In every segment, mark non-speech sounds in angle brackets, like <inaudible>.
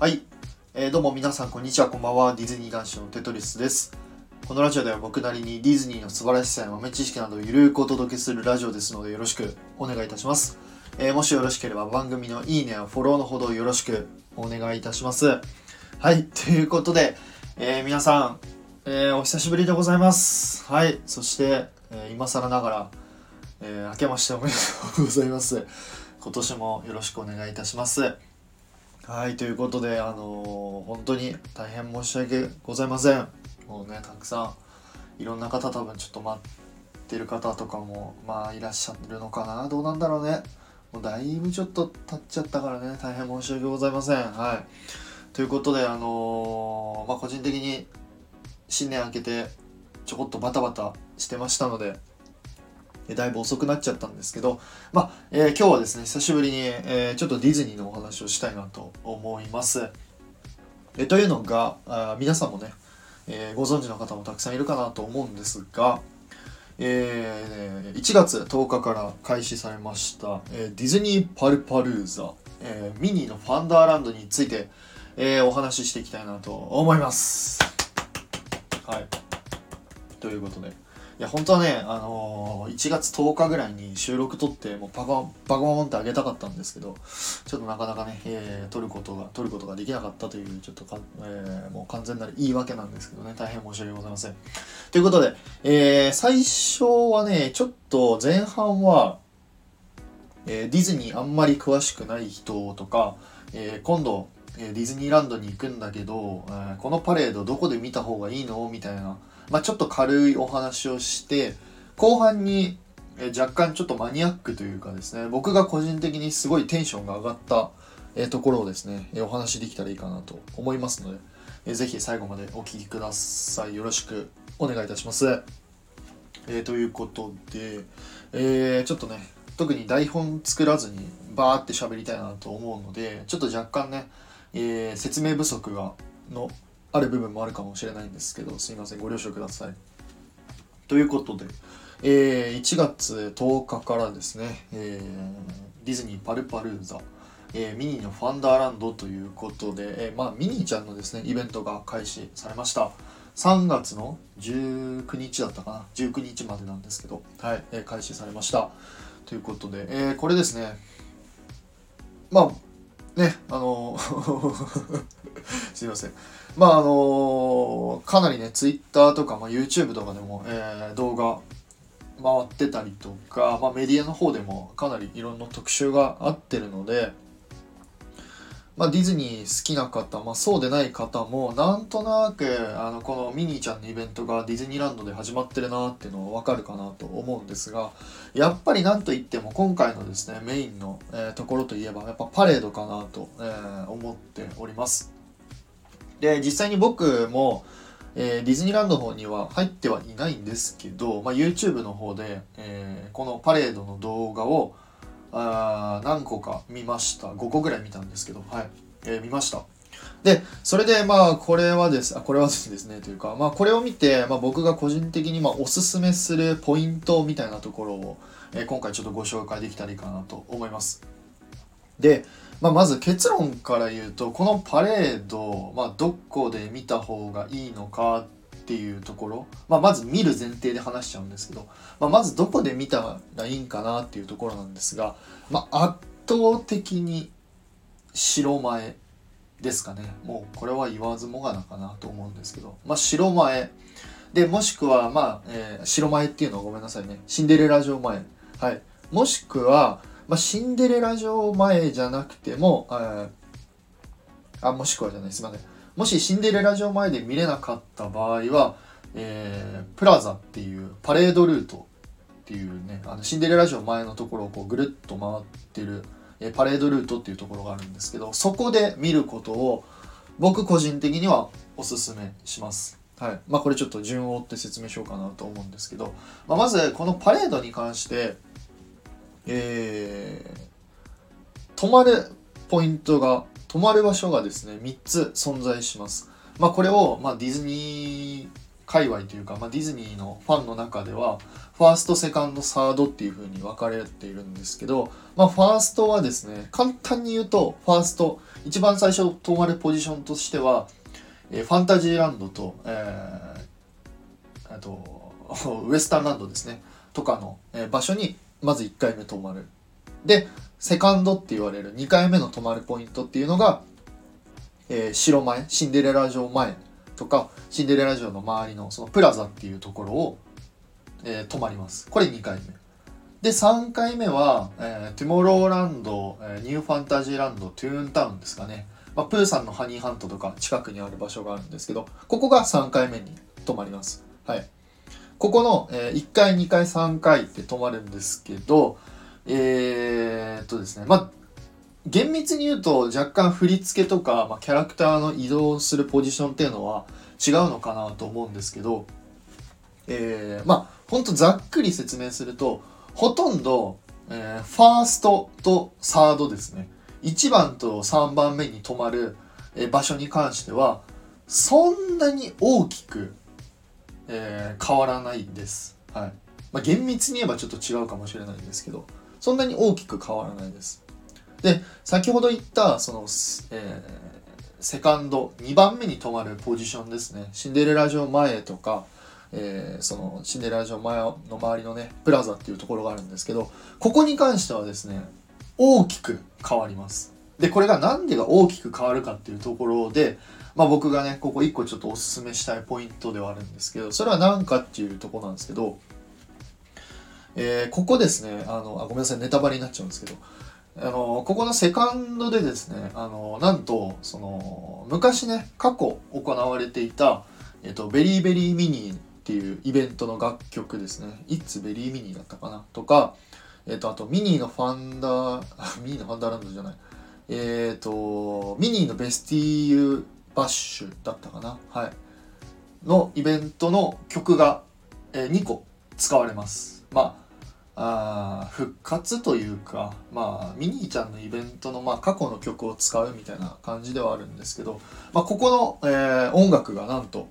はい、えーどうも皆さんこんにちは。こんばんは。ディズニー男子のテトリスです。このラジオでは僕なりにディズニーの素晴らしさや豆知識などをゆるくお届けするラジオですのでよろしくお願いいたします、えーもしよろしければ番組のいいねやフォローのほどよろしくお願いいたします。はい。<laughs> ということで、えー皆さん、えお久しぶりでございます。はい。そして、えー今更ながら、えー明けましておめでとうございます。今年もよろしくお願いいたします。はい、ということで、あのー本当に大変申し訳ございません。もうね、たくさん、いろんな方多分ちょっと待ってる方とかも、まあいらっしゃるのかなどうなんだろうね。もうだいぶちょっと経っちゃったからね、大変申し訳ございません。はい。ということで、あのーまあ個人的に新年明けてちょこっとバタバタしてましたので、だいぶ遅くなっちゃったんですけど、まあ、えー今日はですね、久しぶりに、えーちょっとディズニーのお話をしたいなと思います。えというのが、あ皆さんもね、えーご存知の方もたくさんいるかなと思うんですが、えー1月10日から開始されました、えーディズニー・パルパルーザ、えーミニーのファンダーランドについて、えーお話ししていきたいなと思います。はい。ということで。いや本当はね、あのー1月10日ぐらいに収録撮ってもうパカパカパンってあげたかったんですけどちょっとなかなかね、えー撮ることが撮ることができなかったというちょっとか、えーもう完全なる言い訳なんですけどね大変申し訳ございません。ということで、えー最初はねちょっと前半は、えーディズニーあんまり詳しくない人とか、えー今度えディズニーランドに行くんだけど、えーこのパレードどこで見た方がいいの？みたいな、まあ、ちょっと軽いお話をして後半に、若干ちょっとマニアックというかですね僕が個人的にすごいテンションが上がった、ところをですね、お話できたらいいかなと思いますので、えーぜひ最後までお聞きくださいよろしくお願いいたします。えーということで、えーちょっとね特に台本作らずにバーって喋りたいなと思うのでちょっと若干ね、えー説明不足がのある部分もあるかもしれないんですけどすいませんご了承ください。ということで、えー1月10日からですね、えーディズニーパルパルーザ、えーミニーのファンダーランドということで、えーまあ、ミニーちゃんのですねイベントが開始されました。3月の19日だったかな19日までなんですけど、はい。えー開始されました。ということで、えーこれですねまあねあの <laughs> すいませんまああのかなりね Twitter とか、まあ、YouTube とかでも、えー動画回ってたりとか、まあ、メディアの方でもかなりいろんな特集があってるので、まあ、ディズニー好きな方、まあ、そうでない方もなんとなくあのこのミニーちゃんのイベントがディズニーランドで始まってるなっていうのは分かるかなと思うんですがやっぱりなんといっても今回のですねメインの、えーところといえばやっぱパレードかなと、えー思っております。で実際に僕も、えーディズニーランドの方には入ってはいないんですけど、まあ、YouTube の方で、えーこのパレードの動画をあ何個か見ました。5個ぐらい見たんですけどはい、えー見ました。でそれでまあこれはですあこれはですねというかまあこれを見て、まあ、僕が個人的にまおすすめするポイントみたいなところを、え今回ちょっとご紹介できたらいいかなと思います。で、まあ、まず結論から言うとこのパレード、まあ、どこで見た方がいいのかっていうところ、まあ、まず見る前提で話しちゃうんですけど、まあ、まずどこで見たらいいんかなっていうところなんですが、まあ、圧倒的に白前ですかね。もうこれは言わずもがなかなと思うんですけど、まあ、白前。でもしくはまあ、えー白前っていうのはごめんなさいね。シンデレラ城前。はい。もしくは、まあ、シンデレラ城前じゃなくても、えーあもしくはじゃないすいませんもしシンデレラ城前で見れなかった場合は、えープラザっていうパレードルートっていうねあのシンデレラ城前のところをこうぐるっと回ってる、えーパレードルートっていうところがあるんですけどそこで見ることを僕個人的にはおすすめします。はいまあ、これちょっと順を追って説明しようかなと思うんですけど、まあ、まずこのパレードに関して、えー泊まるポイントが泊まる場所がですね3つ存在します。まあ、これを、まあ、ディズニー界隈というか、まあ、ディズニーのファンの中ではファーストセカンドサードっていう風に分かれているんですけど、まあ、ファーストはですね簡単に言うとファースト一番最初止まるポジションとしては、えー、ファンタジーランドと,、えー、あと <laughs> ウエスタンランドですねとかの、えー、場所にまず1回目止まる。でセカンドって言われる2回目の止まるポイントっていうのが、えー、城前シンデレラ城前とかシンデレラ城の周りのそのプラザっていうところを、えー、止まります。これ2回目。で3回目は、えー、トゥモローランド、え、ニューファンタジーランドトゥーンタウンですかね、まあ、プーさんのハニーハントとか近くにある場所があるんですけどここが3回目に泊まります。はい。ここの、えー、1回2回3回って泊まるんですけどえー、っとですねまあ厳密に言うと若干振り付けとか、まあ、キャラクターの移動するポジションっていうのは違うのかなと思うんですけど、えー、まあほんとざっくり説明するとほとんど、えー、ファーストとサードですね。1番と3番目に止まる、え、場所に関してはそんなに大きく、えー、変わらないです。はいまあ、厳密に言えばちょっと違うかもしれないんですけどそんなに大きく変わらないです。で先ほど言ったその、えー、セカンド2番目に止まるポジションですねシンデレラ城前とか、えー、そのシンデレラ城前の周りのねプラザっていうところがあるんですけどここに関してはですね大きく変わりますでこれが何でが大きく変わるかっていうところでまあ僕がねここ1個ちょっとおすすめしたいポイントではあるんですけどそれは何かっていうとこなんですけどえー、ここですねあのあごめんなさいネタバレになっちゃうんですけどあのここのセカンドでですねあのなんとその昔ね過去行われていた、えっと、ベリーベリーミニーっていうイベントの楽曲ですね「イッツベリーミニー」だったかな？とか、えっと、あとミニーのファンダー <laughs> ミニーのファンダーランドじゃない。えっ、とミニーのベスティーズバッシュだったかな？はい。のイベントの曲が、えー、2個使われます。まあ復活というかまあミニーちゃんのイベントの、まあ、過去の曲を使うみたいな感じではあるんですけど、まあ、ここの、えー、音楽がなんと、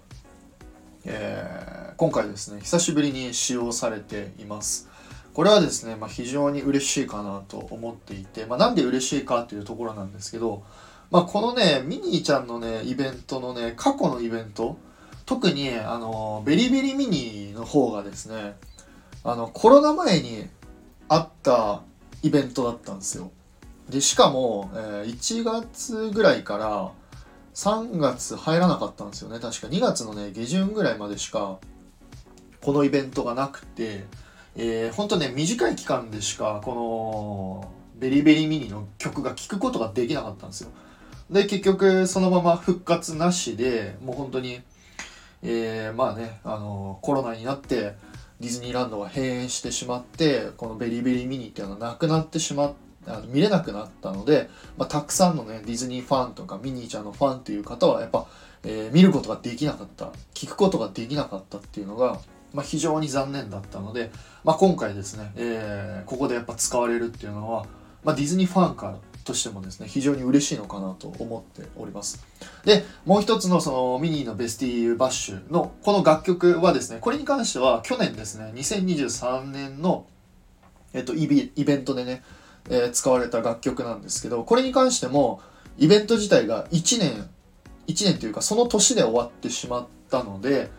えー、今回ですね久しぶりに使用されています。これはですね、まあ、非常に嬉しいかなと思っていて、まあ、なんで嬉しいかっていうところなんですけど、まあ、このねミニーちゃんのねイベントのね過去のイベント特にあのベリベリミニーの方がですねあのコロナ前にあったイベントだったんですよ。でしかも、えー、1月ぐらいから3月入らなかったんですよね。確か2月のね下旬ぐらいまでしかこのイベントがなくて、えー、ほんとね短い期間でしかこのベリベリミニの曲が聴くことができなかったんですよ。で結局そのまま復活なしでもう本当にえー、まあねあのコロナになってディズニーランドが閉園してしまってこのベリーベリーミニっていうのはなくなってしまっあの見れなくなったので、まあ、たくさんのねディズニーファンとかミニーちゃんのファンという方はやっぱ、えー、見ることができなかった聞くことができなかったっていうのが、まあ、非常に残念だったので、まあ、今回ですね、えー、ここでやっぱ使われるっていうのは、まあ、ディズニーファンからとしてもですね非常に嬉しいのかなと思っております。でもう一つのそのミニーのベスティーバッシュのこの楽曲はですねこれに関しては去年ですね2023年のえっとイベントでね、えー、使われた楽曲なんですけどこれに関してもイベント自体が1年1年というかその年で終わってしまったので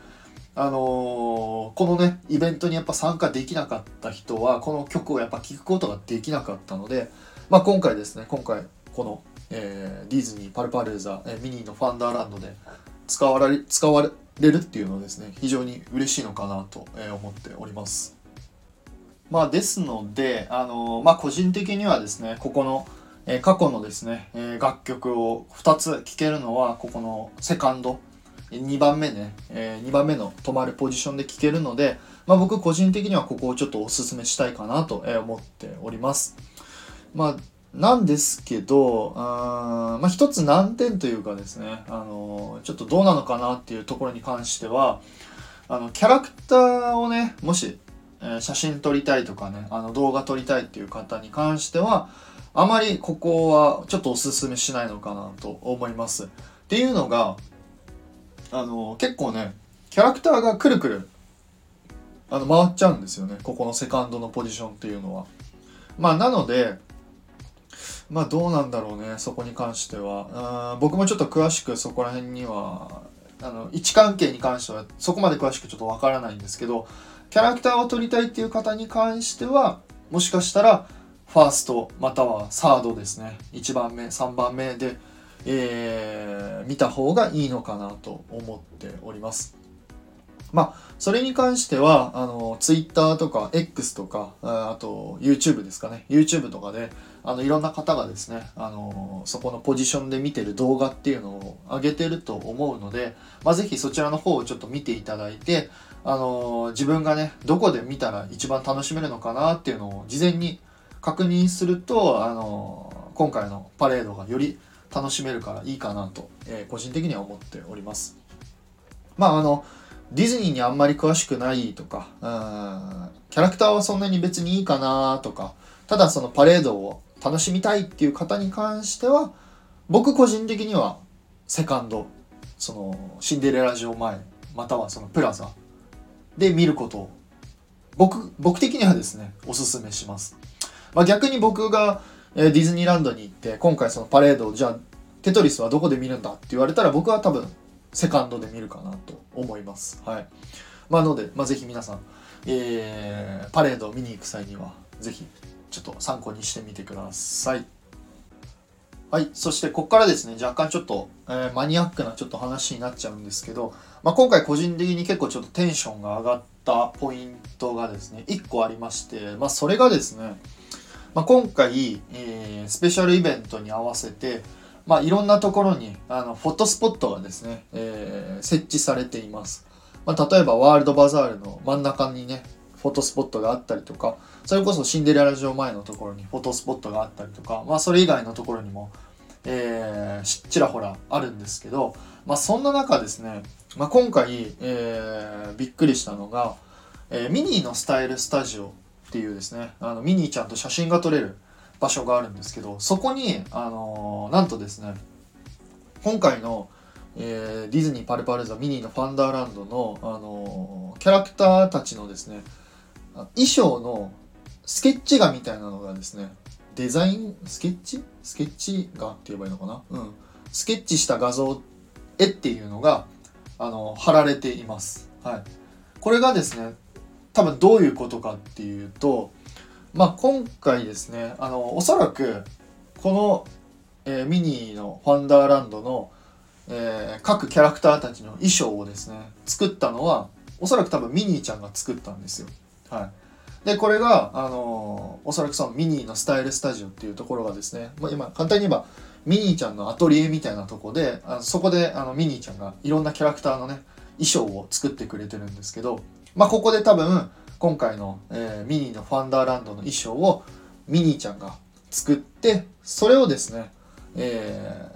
あのー、このねイベントにやっぱ参加できなかった人はこの曲をやっぱ聴くことができなかったのでまあ、今回ですね今回この、えー、ディズニーパルパルーザ、えー、ミニーのファンダーランドで使われ使われるっていうのはですね非常に嬉しいのかなと、思っております。まあ、ですので、あのまあ、個人的にはですねここの、えー、過去のですね、えー、楽曲を2つ聴けるのはここのセカンド2番目ね、えー、2番目の止まるポジションで聴けるので、まあ、僕個人的にはここをちょっとおすすめしたいかなと思っております。まあ、なんですけど、あまあ、一つ難点というかですね、あのちょっとどうなのかなっていうところに関しては、あの、キャラクターをね、もし、えー、写真撮りたいとかね、あの、動画撮りたいっていう方に関しては、あまりここはちょっとおすすめしないのかなと思います。っていうのが、あの結構ね、キャラクターがくるくるあの回っちゃうんですよねここのセカンドのポジションっていうのは。まあなのでまあどうなんだろうねそこに関しては僕もちょっと詳しくそこら辺にはあの位置関係に関してはそこまで詳しくちょっとわからないんですけどキャラクターを撮りたいっていう方に関してはもしかしたらファーストまたはサードですね1番目3番目で、えー、見た方がいいのかなと思っております。まあ、それに関しては、あの、Twitter とか X とか、あと YouTube ですかね。YouTube とかで、あの、いろんな方がですね、あの、そこのポジションで見てる動画っていうのを上げてると思うので、まあ、ぜひそちらの方をちょっと見ていただいて、あの、自分がね、どこで見たら一番楽しめるのかなっていうのを事前に確認すると、あの、今回のパレードがより楽しめるからいいかなと、えー、個人的には思っております。まあ、あの、ディズニーにあんまり詳しくないとか、うん、キャラクターはそんなに別にいいかなとか、ただそのパレードを楽しみたいっていう方に関しては、僕個人的にはセカンド、そのシンデレラ城前、またはそのプラザで見ることを、僕、僕的にはですね、おすすめします。まあ、逆に僕がディズニーランドに行って、今回そのパレードを、じゃあテトリスはどこで見るんだって言われたら僕は多分セカンドで見るかなと思います。はい。まあ、ので、まあ、ぜひ皆さん、えー、パレードを見に行く際には、ぜひ、ちょっと参考にしてみてください。はい。そして、ここからですね、若干ちょっと、えー、マニアックなちょっと話になっちゃうんですけど、まあ、今回個人的に結構ちょっとテンションが上がったポイントがですね、1個ありまして、まあ、それがですね、まあ、今回、えー、スペシャルイベントに合わせて、まあ、いろんなところにあのフォトスポットがですね、えー、設置されています。まあ、例えばワールドバザールの真ん中にね、フォトスポットがあったりとか、それこそシンデレラ城前のところにフォトスポットがあったりとか、まあ、それ以外のところにも、えー、ちらほらあるんですけど、まあ、そんな中ですね、まあ、今回、えー、びっくりしたのが、えー、ミニーのスタイルスタジオっていうですね、あのミニーちゃんと写真が撮れる場所があるんですけどそこにあのー、なんとですね今回の、えー、ディズニーパルパルザミニーのファンダーランドの、あのー、キャラクターたちのですね衣装のスケッチ画みたいなのがですねデザイン？スケッチ？スケッチ画って言えばいいのかな？うん。スケッチした画像絵っていうのがあの貼られています。はい。これがですね多分どういうことかっていうとまあ、今回ですねあのおそらくこの、えー、ミニーのファンダーランドの、えー、各キャラクターたちの衣装をですね作ったのはおそらく多分ミニーちゃんが作ったんですよ。はい、でこれが、あのおそらくそのミニーのスタイルスタジオっていうところがですね、まあ、今簡単に言えばミニーちゃんのアトリエみたいなとこであのそこであのミニーちゃんがいろんなキャラクターのね衣装を作ってくれてるんですけど、まあ、ここで多分今回の、えー、ミニーのファンダーランドの衣装をミニーちゃんが作ってそれをですね、え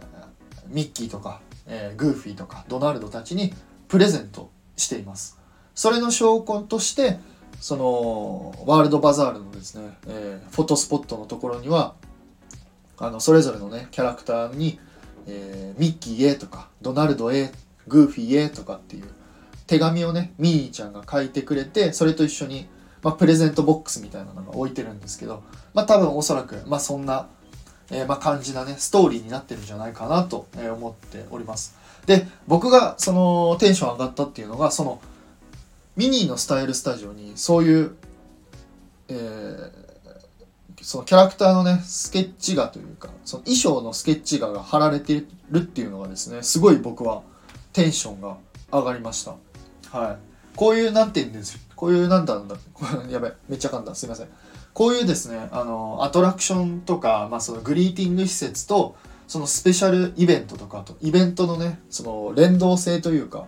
ー、ミッキーとか、えー、グーフィーとかドナルドたちにプレゼントしています。それの証拠としてそのワールドバザールのですね、えー、フォトスポットのところにはあのそれぞれのねキャラクターに、えー、ミッキーへとかドナルドへグーフィーへとかっていう手紙をねミニーちゃんが書いてくれてそれと一緒に、まあ、プレゼントボックスみたいなのが置いてるんですけど、まあ、多分おそらく、まあ、そんな、えー、まあ感じなねストーリーになってるんじゃないかなと思っております。で僕がそのテンション上がったっていうのがそのミニーのスタイルスタジオにそういう、えー、そのキャラクターのねスケッチ画というかその衣装のスケッチ画が貼られてるっていうのがですねすごい僕はテンションが上がりましたはい。こういう、なんて言うんですよ。こういう、なんだろう <laughs> やべ、めっちゃ噛んだ。すいません。こういうですね、あの、アトラクションとか、まあ、そのグリーティング施設と、そのスペシャルイベントとかと、イベントのね、その連動性というか、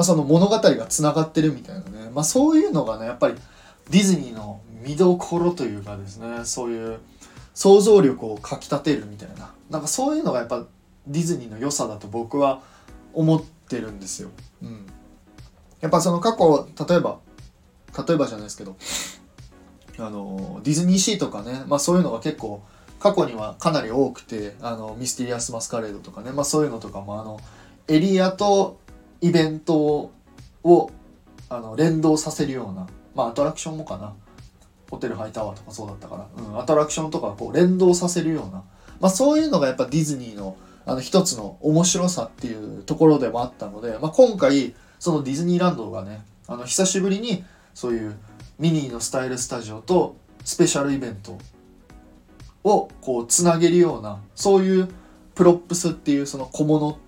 まあ、その物語がつながってるみたいなね、まあ、そういうのがね、やっぱりディズニーの見どころというかですね、そういう想像力をかきたてるみたいな、なんかそういうのがやっぱディズニーの良さだと僕は思ってるんですよ。うん。やっぱその過去例えば例えばじゃないですけどあのディズニーシーとかね、まあ、そういうのが結構過去にはかなり多くてあのミステリアス・マスカレードとかね、まあ、そういうのとかもあのエリアとイベントをあの連動させるようなまあアトラクションもかな。ホテルハイタワーとかそうだったから、うん、アトラクションとかこう連動させるような、まあ、そういうのがやっぱディズニーのあの一つの面白さっていうところでもあったので、まあ、今回そのディズニーランドがねあの久しぶりにそういうミニーのスタイルスタジオとスペシャルイベントをこうつなげるようなそういうプロップスっていうその小物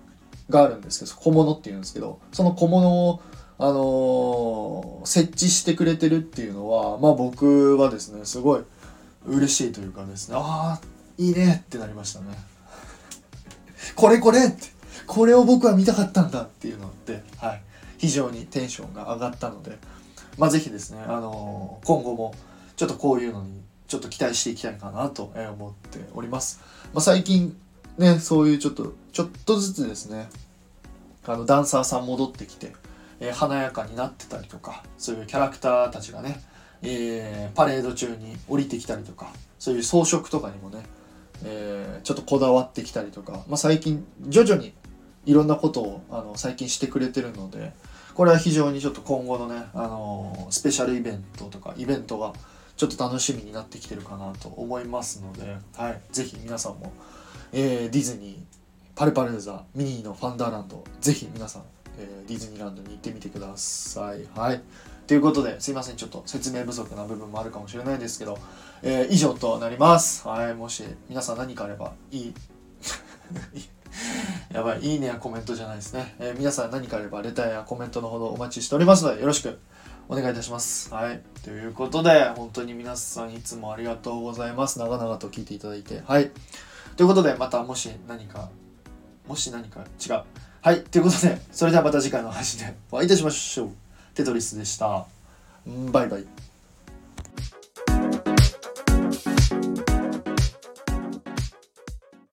があるんですけど小物っていうんですけどその小物をあのー、設置してくれてるっていうのはまあ僕はですねすごい嬉しいというかですねああいいねってなりましたね。これこれってこれを僕は見たかったんだっていうのって、はい、非常にテンションが上がったのでまあ是非ですね、あのー、今後もちょっとこういうのにちょっと期待していきたいかなと思っております、まあ、最近ねそういうちょっとちょっとずつですね。あのダンサーさん戻ってきて、えー、華やかになってたりとかそういうキャラクターたちがね、えー、パレード中に降りてきたりとかそういう装飾とかにもね、えー、ちょっとこだわってきたりとか、まあ、最近徐々にいろんなことをあの最近してくれてるのでこれは非常にちょっと今後のね、あのスペシャルイベントとかイベントがちょっと楽しみになってきてるかなと思いますので、はい、ぜひ皆さんも、えー、ディズニーパルパルーザミニーのファンダーランドぜひ皆さん、えー、ディズニーランドに行ってみてください。はいということですいませんちょっと説明不足な部分もあるかもしれないですけど、えー、以上となります。はい、もし皆さん何かあればいい <laughs> やばい、いいねやコメントじゃないですね。えー、皆さん何かあればレターやコメントのほどお待ちしておりますのでよろしくお願いいたします。はい。ということで、本当に皆さんいつもありがとうございます。長々と聞いていただいて。はい。ということで、またもし何かもし何か違う。はい。ということで、それではまた次回の配信でお会いいたしましょう。テトリスでした。バイバイ。